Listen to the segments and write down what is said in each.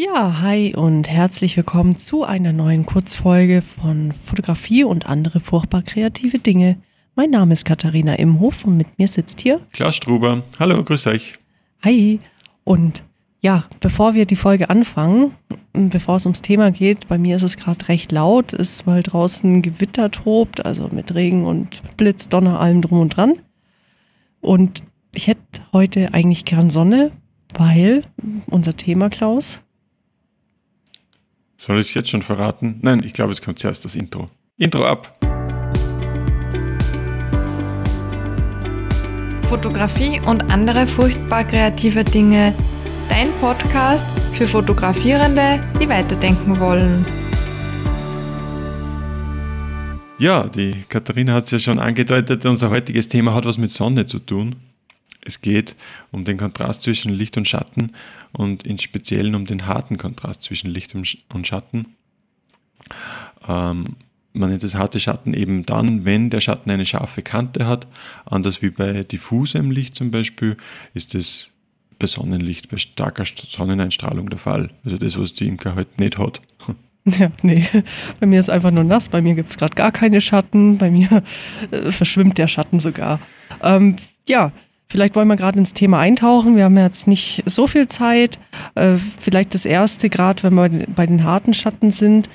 Ja, hi und herzlich willkommen zu einer neuen Kurzfolge von Fotografie und andere furchtbar kreative Dinge. Mein Name ist Katharina Imhof und mit mir sitzt hier Klaus Struber. Hallo, grüß euch. Hi. Und ja, bevor wir die Folge anfangen, bevor es ums Thema geht, bei mir ist es gerade recht laut, ist, weil draußen Gewitter tobt, also mit Regen und Blitz, Donner, allem drum und dran. Und ich hätte heute eigentlich gern Sonne, weil unser Thema, Klaus, soll ich es jetzt schon verraten? Nein, ich glaube, es kommt zuerst das Intro. Intro ab! Fotografie und andere furchtbar kreative Dinge. Dein Podcast für Fotografierende, die weiterdenken wollen. Ja, die Katharina hat es ja schon angedeutet, unser heutiges Thema hat was mit Sonne zu tun. Es geht um den Kontrast zwischen Licht und Schatten und im Speziellen um den harten Kontrast zwischen Licht und Schatten. Ähm, man nennt es harte Schatten eben dann, wenn der Schatten eine scharfe Kante hat. Anders wie bei diffusem Licht zum Beispiel ist es bei Sonnenlicht, bei starker Sonneneinstrahlung der Fall. Also das, was die Imker halt nicht hat. Ja, nee. Bei mir ist einfach nur nass. Bei mir gibt es gerade gar keine Schatten. Bei mir äh, verschwimmt der Schatten sogar. Ähm, ja, Vielleicht wollen wir gerade ins Thema eintauchen. Wir haben jetzt nicht so viel Zeit. Äh, vielleicht das erste, gerade wenn wir bei den harten Schatten sind.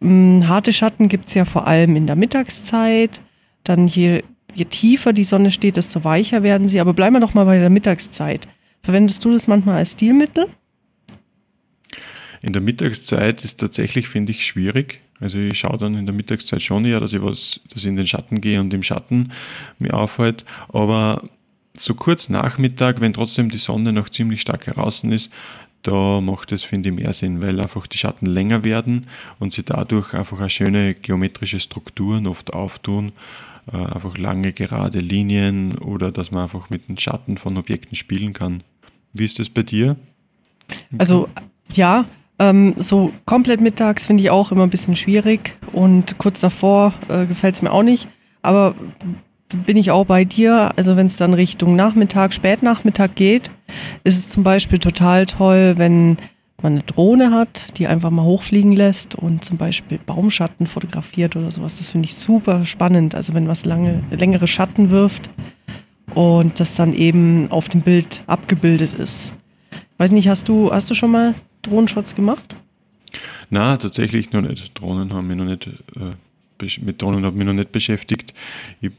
Hm, harte Schatten gibt es ja vor allem in der Mittagszeit. Dann je, je tiefer die Sonne steht, desto weicher werden sie. Aber bleiben wir doch mal bei der Mittagszeit. Verwendest du das manchmal als Stilmittel? In der Mittagszeit ist tatsächlich, finde ich, schwierig. Also ich schaue dann in der Mittagszeit schon eher, dass ich was, dass ich in den Schatten gehe und im Schatten mir aufhalte. Aber so kurz Nachmittag, wenn trotzdem die Sonne noch ziemlich stark heraus ist, da macht es, finde ich, mehr Sinn, weil einfach die Schatten länger werden und sie dadurch einfach eine schöne geometrische Strukturen oft auftun. Äh, einfach lange gerade Linien oder dass man einfach mit den Schatten von Objekten spielen kann. Wie ist das bei dir? Also ja, ähm, so komplett mittags finde ich auch immer ein bisschen schwierig und kurz davor äh, gefällt es mir auch nicht. Aber bin ich auch bei dir. Also wenn es dann Richtung Nachmittag, Spätnachmittag geht, ist es zum Beispiel total toll, wenn man eine Drohne hat, die einfach mal hochfliegen lässt und zum Beispiel Baumschatten fotografiert oder sowas. Das finde ich super spannend. Also wenn was lange, längere Schatten wirft und das dann eben auf dem Bild abgebildet ist. Weiß nicht, hast du, hast du schon mal Drohnenshots gemacht? Na, tatsächlich noch nicht. Drohnen haben mich noch nicht, äh, mit Drohnen habe ich mich noch nicht beschäftigt. Ich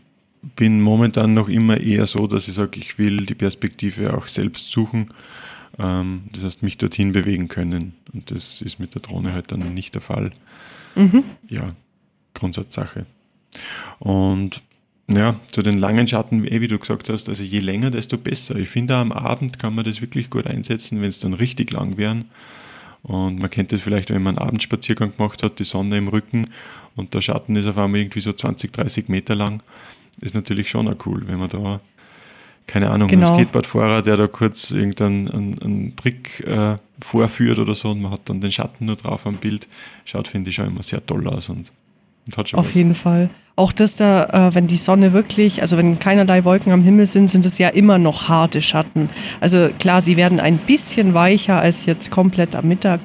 bin momentan noch immer eher so, dass ich sage, ich will die Perspektive auch selbst suchen. Ähm, das heißt, mich dorthin bewegen können. Und das ist mit der Drohne halt dann nicht der Fall. Mhm. Ja, Grundsatzsache. Und ja, zu den langen Schatten, eh, wie du gesagt hast, also je länger, desto besser. Ich finde, am Abend kann man das wirklich gut einsetzen, wenn es dann richtig lang wären. Und man kennt das vielleicht, wenn man einen Abendspaziergang gemacht hat, die Sonne im Rücken und der Schatten ist auf einmal irgendwie so 20, 30 Meter lang ist natürlich schon auch cool, wenn man da, keine Ahnung, genau. ein Skateboardfahrer, der da kurz irgendeinen einen, einen Trick äh, vorführt oder so und man hat dann den Schatten nur drauf am Bild, schaut, finde ich, schon immer sehr toll aus und, und hat schon Auf was. jeden Fall. Auch dass da, äh, wenn die Sonne wirklich, also wenn keinerlei Wolken am Himmel sind, sind es ja immer noch harte Schatten. Also klar, sie werden ein bisschen weicher als jetzt komplett am Mittag,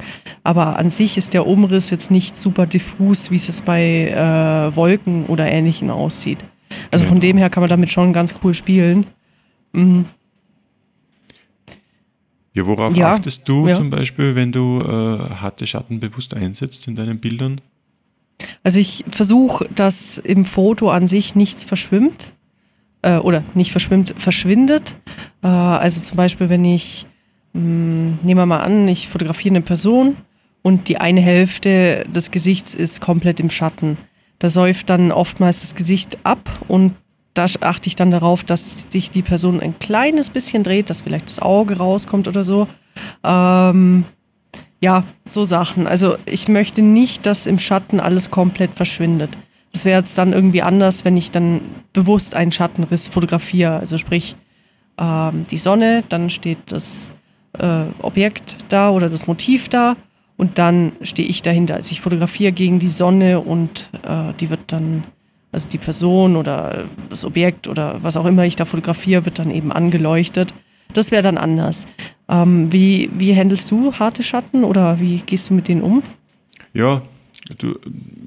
aber an sich ist der Umriss jetzt nicht super diffus, wie es bei äh, Wolken oder Ähnlichem aussieht. Also von dem her kann man damit schon ganz cool spielen. Mhm. Ja, worauf ja, achtest du ja. zum Beispiel, wenn du äh, harte Schatten bewusst einsetzt in deinen Bildern? Also ich versuche, dass im Foto an sich nichts verschwimmt äh, oder nicht verschwimmt, verschwindet. Äh, also zum Beispiel, wenn ich, mh, hm, nehmen wir mal an, ich fotografiere eine Person und die eine Hälfte des Gesichts ist komplett im Schatten da säuft dann oftmals das Gesicht ab und da achte ich dann darauf, dass sich die Person ein kleines bisschen dreht, dass vielleicht das Auge rauskommt oder so. Ähm, ja, so Sachen. Also ich möchte nicht, dass im Schatten alles komplett verschwindet. Das wäre jetzt dann irgendwie anders, wenn ich dann bewusst einen Schattenriss fotografiere. Also sprich, ähm, die Sonne, dann steht das äh, Objekt da oder das Motiv da und dann stehe ich dahinter. Also ich fotografiere gegen die Sonne und äh, die wird dann, also die Person oder das Objekt oder was auch immer ich da fotografiere, wird dann eben angeleuchtet. Das wäre dann anders. Ähm, wie, wie handelst du harte Schatten oder wie gehst du mit denen um? Ja, du,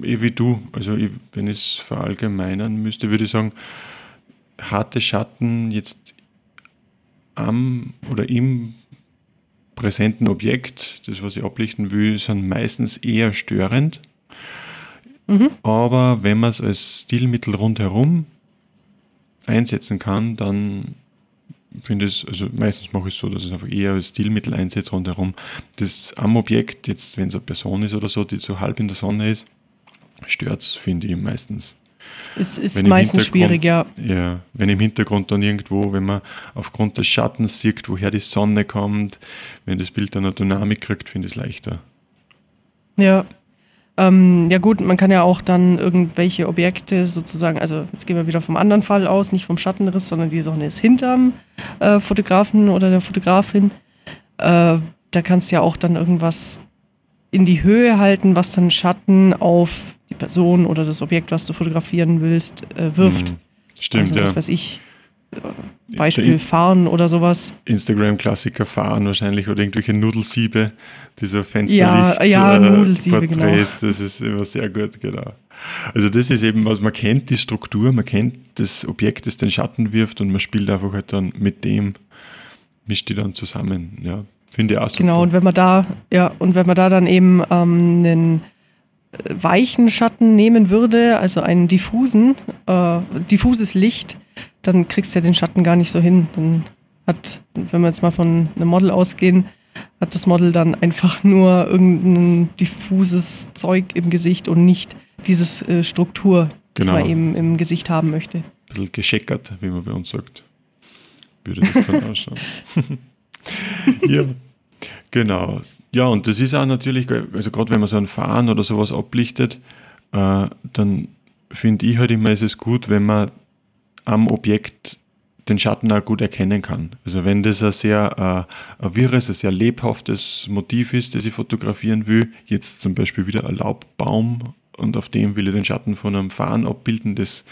eh wie du. Also ich, wenn ich es verallgemeinern müsste, würde ich sagen, harte Schatten jetzt am oder im präsenten Objekt, das was ich ablichten will, sind meistens eher störend. Mhm. Aber wenn man es als Stilmittel rundherum einsetzen kann, dann finde ich es, also meistens mache ich es so, dass ich es einfach eher als Stilmittel einsetze rundherum. Das am Objekt, jetzt wenn es eine Person ist oder so, die so halb in der Sonne ist, stört es, finde ich meistens. Es ist meistens schwierig, ja. Ja, wenn im Hintergrund dann irgendwo, wenn man aufgrund des Schattens sieht, woher die Sonne kommt, wenn das Bild dann eine Dynamik kriegt, finde ich es leichter. Ja. Ähm, ja gut, man kann ja auch dann irgendwelche Objekte sozusagen, also jetzt gehen wir wieder vom anderen Fall aus, nicht vom Schattenriss, sondern die Sonne ist hinterm äh, Fotografen oder der Fotografin. Äh, da kannst du ja auch dann irgendwas in die Höhe halten, was dann Schatten auf die Person oder das Objekt, was du fotografieren willst, äh, wirft. Mhm. Stimmt, also, ja. Was weiß ich. Äh, Beispiel Fahren oder sowas. Instagram-Klassiker Fahren wahrscheinlich oder irgendwelche Nudelsiebe, dieser Fensterlicht. Ja, ja, äh, Nudelsiebe, genau. Das ist immer sehr gut, genau. Also das ist eben was, man kennt die Struktur, man kennt das Objekt, das den Schatten wirft und man spielt einfach halt dann mit dem, mischt die dann zusammen, ja. Finde ich auch super. Genau, und wenn man da, ja, und wenn man da dann eben ähm, einen weichen Schatten nehmen würde, also einen diffusen, äh, diffuses Licht, dann kriegst du ja den Schatten gar nicht so hin. Dann hat, wenn wir jetzt mal von einem Model ausgehen, hat das Model dann einfach nur irgendein diffuses Zeug im Gesicht und nicht diese äh, Struktur, genau. die man eben im Gesicht haben möchte. Ein bisschen gescheckert, wie man bei uns sagt. Würde das dann ausschauen. ja, genau. Ja, und das ist auch natürlich, also gerade wenn man so ein Fahren oder sowas ablichtet, äh, dann finde ich halt immer, ist es gut, wenn man am Objekt den Schatten auch gut erkennen kann. Also wenn das ein sehr äh, ein wirres, ein sehr lebhaftes Motiv ist, das ich fotografieren will, jetzt zum Beispiel wieder ein Laubbaum und auf dem will ich den Schatten von einem Fahren abbilden, das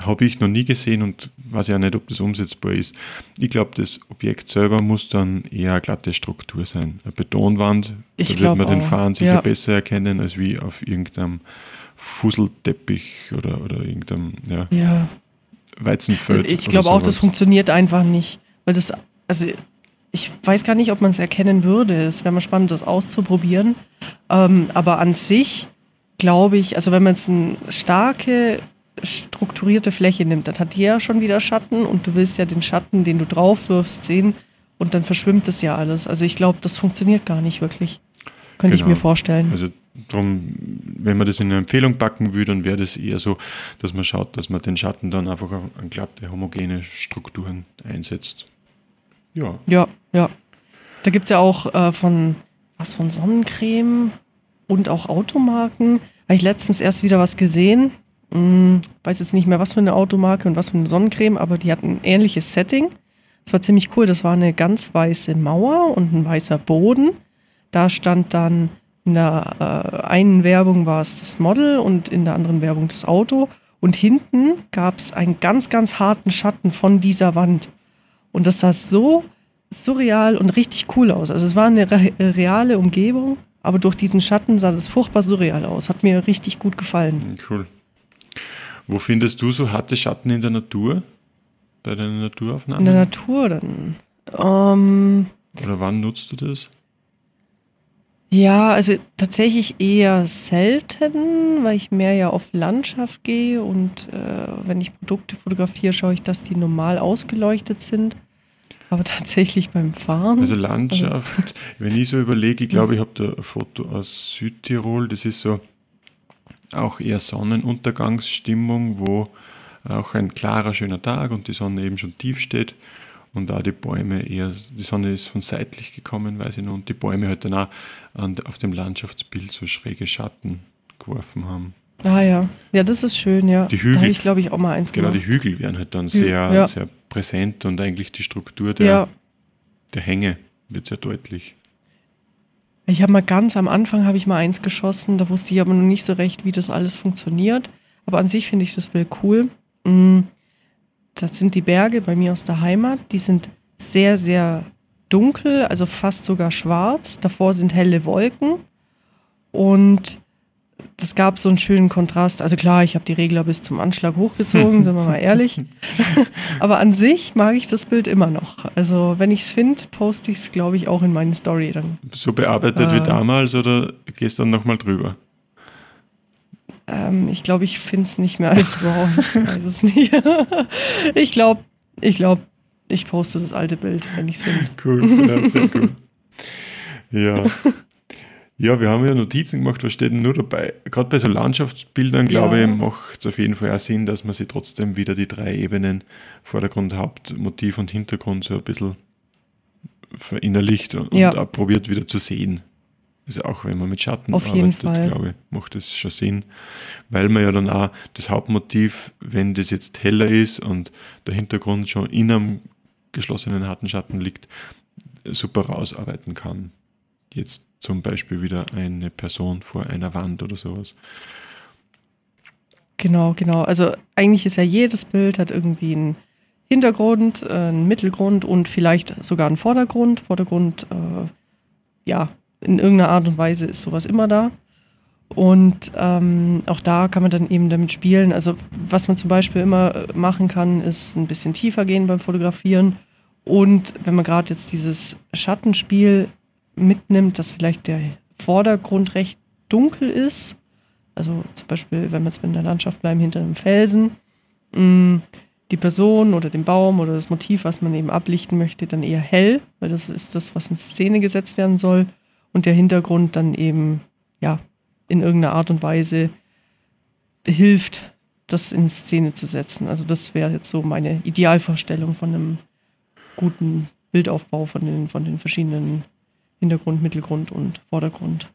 habe ich noch nie gesehen und weiß ja nicht, ob das umsetzbar ist. Ich glaube, das Objekt selber muss dann eher eine glatte Struktur sein. Eine Betonwand, ich da wird man auch. den Fahren sicher ja. besser erkennen, als wie auf irgendeinem Fusselteppich oder, oder irgendeinem ja, ja. Weizenfeld. Ich glaube auch, das funktioniert einfach nicht. Weil das, also ich weiß gar nicht, ob man es erkennen würde. Es wäre mal spannend, das auszuprobieren. Ähm, aber an sich glaube ich, also wenn man jetzt eine starke strukturierte Fläche nimmt, dann hat die ja schon wieder Schatten und du willst ja den Schatten, den du drauf wirfst, sehen und dann verschwimmt das ja alles. Also ich glaube, das funktioniert gar nicht wirklich. Könnte genau. ich mir vorstellen. Also drum, wenn man das in eine Empfehlung packen würde, dann wäre das eher so, dass man schaut, dass man den Schatten dann einfach an glatte, homogene Strukturen einsetzt. Ja. Ja, ja. Da gibt es ja auch äh, von was von Sonnencreme und auch Automarken. Habe ich letztens erst wieder was gesehen hm, weiß jetzt nicht mehr, was für eine Automarke und was für eine Sonnencreme, aber die hatten ein ähnliches Setting. Das war ziemlich cool. Das war eine ganz weiße Mauer und ein weißer Boden. Da stand dann in der äh, einen Werbung war es das Model und in der anderen Werbung das Auto. Und hinten gab es einen ganz, ganz harten Schatten von dieser Wand. Und das sah so surreal und richtig cool aus. Also es war eine re reale Umgebung, aber durch diesen Schatten sah das furchtbar surreal aus. Hat mir richtig gut gefallen. Cool. Wo findest du so harte Schatten in der Natur? Bei deinen Naturaufnahmen? In der Natur dann. Ähm, Oder wann nutzt du das? Ja, also tatsächlich eher selten, weil ich mehr ja auf Landschaft gehe und äh, wenn ich Produkte fotografiere, schaue ich, dass die normal ausgeleuchtet sind. Aber tatsächlich beim Fahren. Also Landschaft, also, wenn ich so überlege, ich glaube, ich habe da ein Foto aus Südtirol, das ist so auch eher Sonnenuntergangsstimmung, wo auch ein klarer, schöner Tag und die Sonne eben schon tief steht und da die Bäume eher, die Sonne ist von seitlich gekommen, weiß ich noch, und die Bäume halt dann auch auf dem Landschaftsbild so schräge Schatten geworfen haben. Ah ja, ja, das ist schön, ja. Die Hügel, da habe ich, glaube ich, auch mal eins genau, gemacht. Genau, die Hügel werden halt dann sehr, ja. sehr präsent und eigentlich die Struktur der, ja. der Hänge wird sehr deutlich. Ich habe mal ganz am Anfang habe ich mal eins geschossen, da wusste ich aber noch nicht so recht, wie das alles funktioniert. Aber an sich finde ich das Bild cool. Mm, das sind die Berge bei mir aus der Heimat. Die sind sehr, sehr dunkel, also fast sogar schwarz. Davor sind helle Wolken. Und das gab so einen schönen Kontrast. Also klar, ich habe die Regler bis zum Anschlag hochgezogen, sind wir mal ehrlich. Aber an sich mag ich das Bild immer noch. Also wenn ich es finde, poste ich es, glaube ich, auch in meine Story dann. So bearbeitet äh, wie damals oder gehst du dann nochmal drüber? Ähm, ich glaube, ich finde es nicht mehr als raw. Ich weiß es nicht. ich glaube, ich glaube, ich poste das alte Bild, wenn ich es finde. Cool, ja, sehr cool. Ja. Ja, wir haben ja Notizen gemacht, was steht denn nur dabei? Gerade bei so Landschaftsbildern, glaube ja. ich, macht es auf jeden Fall auch Sinn, dass man sich trotzdem wieder die drei Ebenen, Vordergrund, Hauptmotiv und Hintergrund so ein bisschen verinnerlicht und, ja. und auch probiert wieder zu sehen. Also auch wenn man mit Schatten auf arbeitet, glaube ich, macht das schon Sinn. Weil man ja dann auch das Hauptmotiv, wenn das jetzt heller ist und der Hintergrund schon in einem geschlossenen harten Schatten liegt, super rausarbeiten kann. Jetzt zum Beispiel wieder eine Person vor einer Wand oder sowas. Genau, genau. Also eigentlich ist ja jedes Bild hat irgendwie einen Hintergrund, äh, einen Mittelgrund und vielleicht sogar einen Vordergrund. Vordergrund, äh, ja, in irgendeiner Art und Weise ist sowas immer da. Und ähm, auch da kann man dann eben damit spielen. Also was man zum Beispiel immer machen kann, ist ein bisschen tiefer gehen beim Fotografieren. Und wenn man gerade jetzt dieses Schattenspiel mitnimmt, dass vielleicht der Vordergrund recht dunkel ist. Also zum Beispiel, wenn wir jetzt in der Landschaft bleiben, hinter einem Felsen, mm, die Person oder den Baum oder das Motiv, was man eben ablichten möchte, dann eher hell, weil das ist das, was in Szene gesetzt werden soll. Und der Hintergrund dann eben, ja, in irgendeiner Art und Weise hilft, das in Szene zu setzen. Also das wäre jetzt so meine Idealvorstellung von einem guten Bildaufbau von den, von den verschiedenen Hintergrund, Mittelgrund und Vordergrund.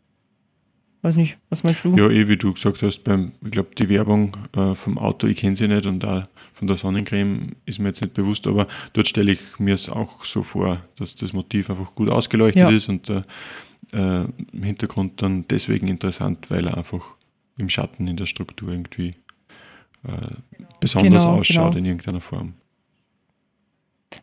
Weiß nicht, was meinst du? Ja, eh, wie du gesagt hast, beim, ich glaube, die Werbung äh, vom Auto, ich kenne sie nicht und da von der Sonnencreme ist mir jetzt nicht bewusst, aber dort stelle ich mir es auch so vor, dass das Motiv einfach gut ausgeleuchtet ja. ist und der äh, Hintergrund dann deswegen interessant, weil er einfach im Schatten in der Struktur irgendwie äh, besonders genau, ausschaut genau. in irgendeiner Form.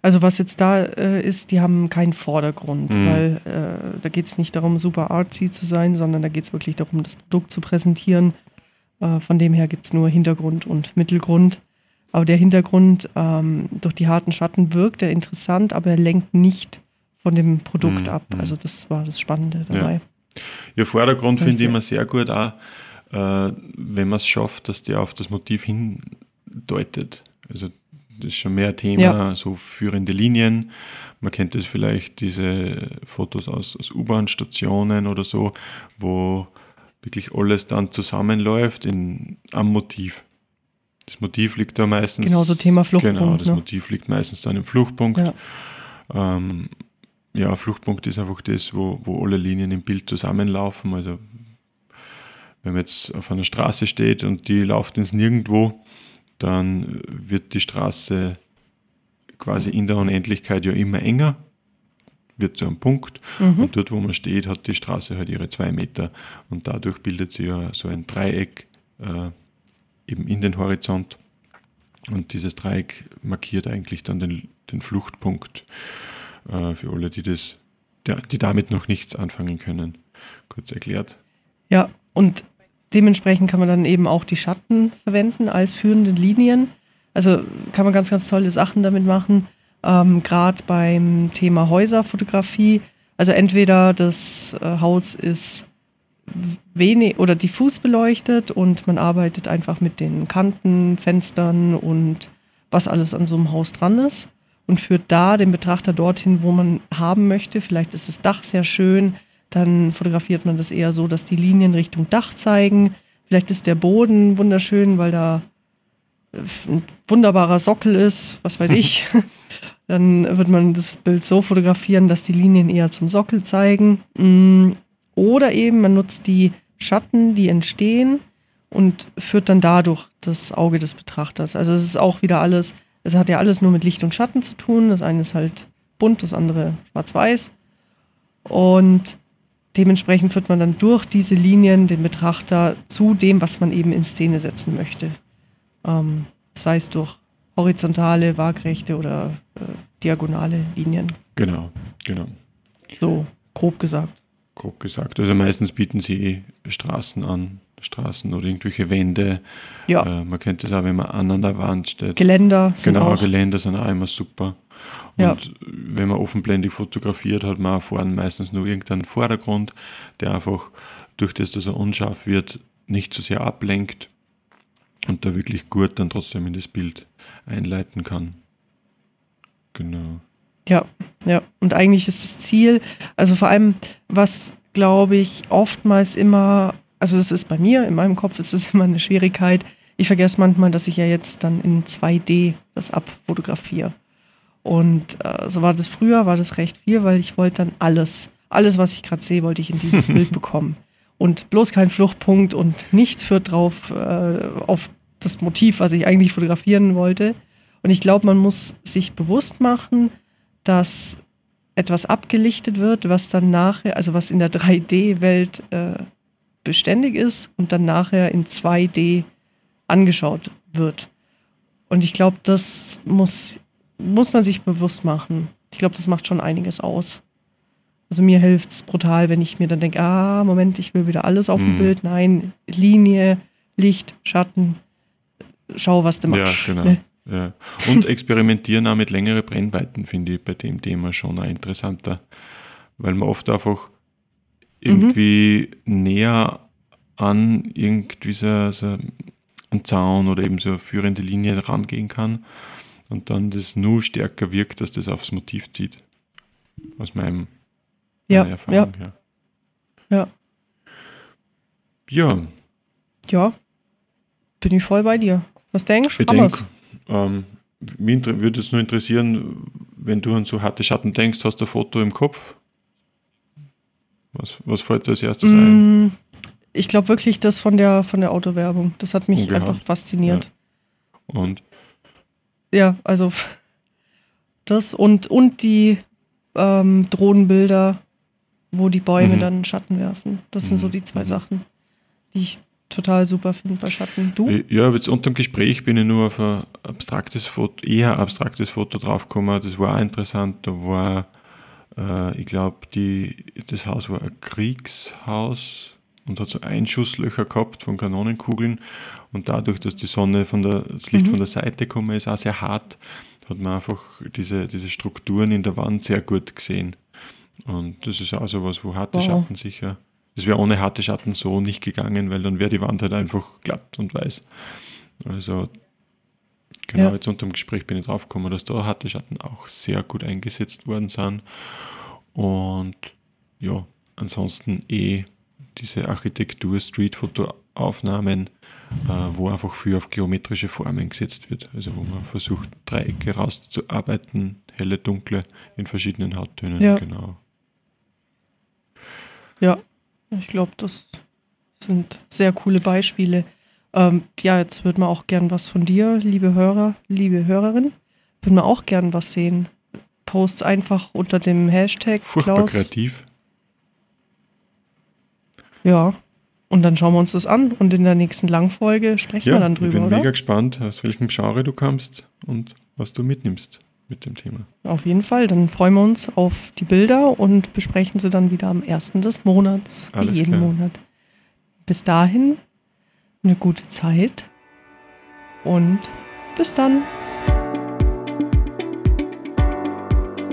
Also was jetzt da äh, ist, die haben keinen Vordergrund, mhm. weil äh, da geht es nicht darum, super artsy zu sein, sondern da geht es wirklich darum, das Produkt zu präsentieren. Äh, von dem her gibt es nur Hintergrund und Mittelgrund. Aber der Hintergrund ähm, durch die harten Schatten wirkt er interessant, aber er lenkt nicht von dem Produkt mhm. ab. Also das war das Spannende dabei. Ja, ja Vordergrund finde ich immer sehr gut auch, äh, wenn man es schafft, dass der auf das Motiv hindeutet. Also das ist schon mehr Thema, ja. so führende Linien. Man kennt das vielleicht, diese Fotos aus, aus U-Bahn-Stationen oder so, wo wirklich alles dann zusammenläuft in, am Motiv. Das Motiv liegt da meistens. Genau, so Thema Fluchtpunkt. Genau, das ne? Motiv liegt meistens dann im Fluchtpunkt. Ja. Ähm, ja, Fluchtpunkt ist einfach das, wo, wo alle Linien im Bild zusammenlaufen. Also, wenn man jetzt auf einer Straße steht und die läuft ins Nirgendwo, dann wird die Straße quasi in der Unendlichkeit ja immer enger, wird zu einem Punkt mhm. und dort, wo man steht, hat die Straße halt ihre zwei Meter und dadurch bildet sie ja so ein Dreieck äh, eben in den Horizont und dieses Dreieck markiert eigentlich dann den, den Fluchtpunkt äh, für alle, die das, die damit noch nichts anfangen können. Kurz erklärt. Ja, und dementsprechend kann man dann eben auch die Schatten verwenden als führende Linien. Also kann man ganz, ganz tolle Sachen damit machen. Ähm, Gerade beim Thema Häuserfotografie. Also entweder das äh, Haus ist wenig oder diffus beleuchtet und man arbeitet einfach mit den Kanten, Fenstern und was alles an so einem Haus dran ist und führt da den Betrachter dorthin, wo man haben möchte. Vielleicht ist das Dach sehr schön, dann fotografiert man das eher so, dass die Linien Richtung Dach zeigen. Vielleicht ist der Boden wunderschön, weil da ein wunderbarer Sockel ist, was weiß ich. dann wird man das Bild so fotografieren, dass die Linien eher zum Sockel zeigen. Mm, oder eben man nutzt die Schatten, die entstehen und führt dann dadurch das Auge des Betrachters. Also es ist auch wieder alles, es hat ja alles nur mit Licht und Schatten zu tun. Das eine ist halt bunt, das andere schwarz-weiß. Und dementsprechend führt man dann durch diese Linien den Betrachter zu dem, was man eben in Szene setzen möchte. Ähm, sei es durch horizontale, waagrechte oder äh, diagonale Linien. Genau, genau. So grob gesagt. Grob gesagt. Also meistens bieten sie Straßen an, Straßen oder irgendwelche Wände. Ja. Äh, man kennt das auch, wenn man an einer Wand steht. Geländer sind genau, auch. Geländer sind auch immer super. Und Ja. wenn man offenblendig fotografiert, hat man auch vorne meistens nur irgendeinen Vordergrund, der einfach durch das, dass er unscharf wird, nicht so sehr ablenkt und da wirklich gut dann trotzdem in das Bild einleiten kann. Genau. Ja, ja. Und eigentlich ist das Ziel, also vor allem, was glaube ich oftmals immer, also es ist bei mir, in meinem Kopf ist es immer eine Schwierigkeit. Ich vergesse manchmal, dass ich ja jetzt dann in 2D das abfotografiere. Und äh, so war das früher, war das recht viel, weil ich wollte dann alles, alles, was ich gerade sehe, wollte ich in dieses Bild bekommen. Und bloß kein Fluchtpunkt und nichts führt drauf äh, auf das Motiv, was ich eigentlich fotografieren wollte. Und ich glaube, man muss sich bewusst machen, dass etwas abgelichtet wird, was dann nachher, also was in der 3D-Welt äh, beständig ist und dann nachher in 2D angeschaut wird. Und ich glaube, das muss, muss man sich bewusst machen. Ich glaube, das macht schon einiges aus. Also mir hilft es brutal, wenn ich mir dann denke, ah, Moment, ich will wieder alles auf dem Mhm. Bild. Nein, Linie, Licht, Schatten, schau, was du Ja, machst. genau. ne? Ja. Und experimentieren auch mit längeren Brennweiten finde ich bei dem Thema schon auch interessanter, weil man oft einfach irgendwie näher an irgendwie so, so einen Zaun oder eben so eine führende Linie rangehen kann und dann das nur stärker wirkt, dass das aufs Motiv zieht. Aus meinem Ja, meiner ja, Erfahrung her. ja. Ja, Ja, bin ich voll bei dir. Was denkst du? Ich denke, ähm, mich würde es nur interessieren, wenn du an so harte Schatten denkst, hast du ein Foto im Kopf? Was, was fällt dir als erstes ein? Mm, Ich glaube wirklich das von der, von der Autowerbung. Das hat mich Ungehauen. einfach fasziniert. Und Ja, also das und, und die ähm, Drohnenbilder, wo die Bäume Mhm. dann Schatten werfen. Das sind so Mhm, die zwei mhm. Sachen, die ich total super finde bei Schatten. Du? ich- ja, aber jetzt unter dem Gespräch bin ich nur auf ein abstraktes Foto, eher abstraktes Foto draufgekommen. Das war auch interessant. Da war, äh, ich glaube, das Haus war ein Kriegshaus und hat so Einschusslöcher gehabt von Kanonenkugeln. Und dadurch, dass die Sonne von der, das Licht Mhm. von der Seite gekommen ist, auch sehr hart, hat man einfach diese, diese Strukturen in der Wand sehr gut gesehen. Und das ist auch so was, wo harte Wow. Schatten sicher. Das wäre ohne harte Schatten so nicht gegangen, weil dann wäre die Wand halt einfach glatt und weiß. Also, genau, Ja. jetzt unter dem Gespräch bin ich draufgekommen, dass da harte Schatten auch sehr gut eingesetzt worden sind. Und ja, ansonsten eh diese Architektur-Street-Foto-Aufnahmen, äh, wo einfach viel auf geometrische Formen gesetzt wird. Also wo man versucht, Dreiecke rauszuarbeiten, helle, dunkle in verschiedenen Hauttönen. Ja. Genau. Ja, ich glaube, das sind sehr coole Beispiele. Ähm, ja, jetzt würde man auch gern was von dir, liebe Hörer, liebe Hörerin. Würden wir auch gern was sehen. Posts einfach unter dem Hashtag Furchtbar Klaus. kreativ. Ja. Und dann schauen wir uns das an und in der nächsten Langfolge sprechen Ja, wir dann ich drüber, bin oder? mega gespannt, aus welchem Genre du kommst und was du mitnimmst mit dem Thema. Auf jeden Fall. Dann freuen wir uns auf die Bilder und besprechen sie dann wieder am 1. des Monats, Alles wie jeden klar. Monat. Bis dahin eine gute Zeit und bis dann.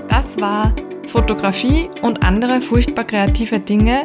Das war Fotografie und andere furchtbar kreative Dinge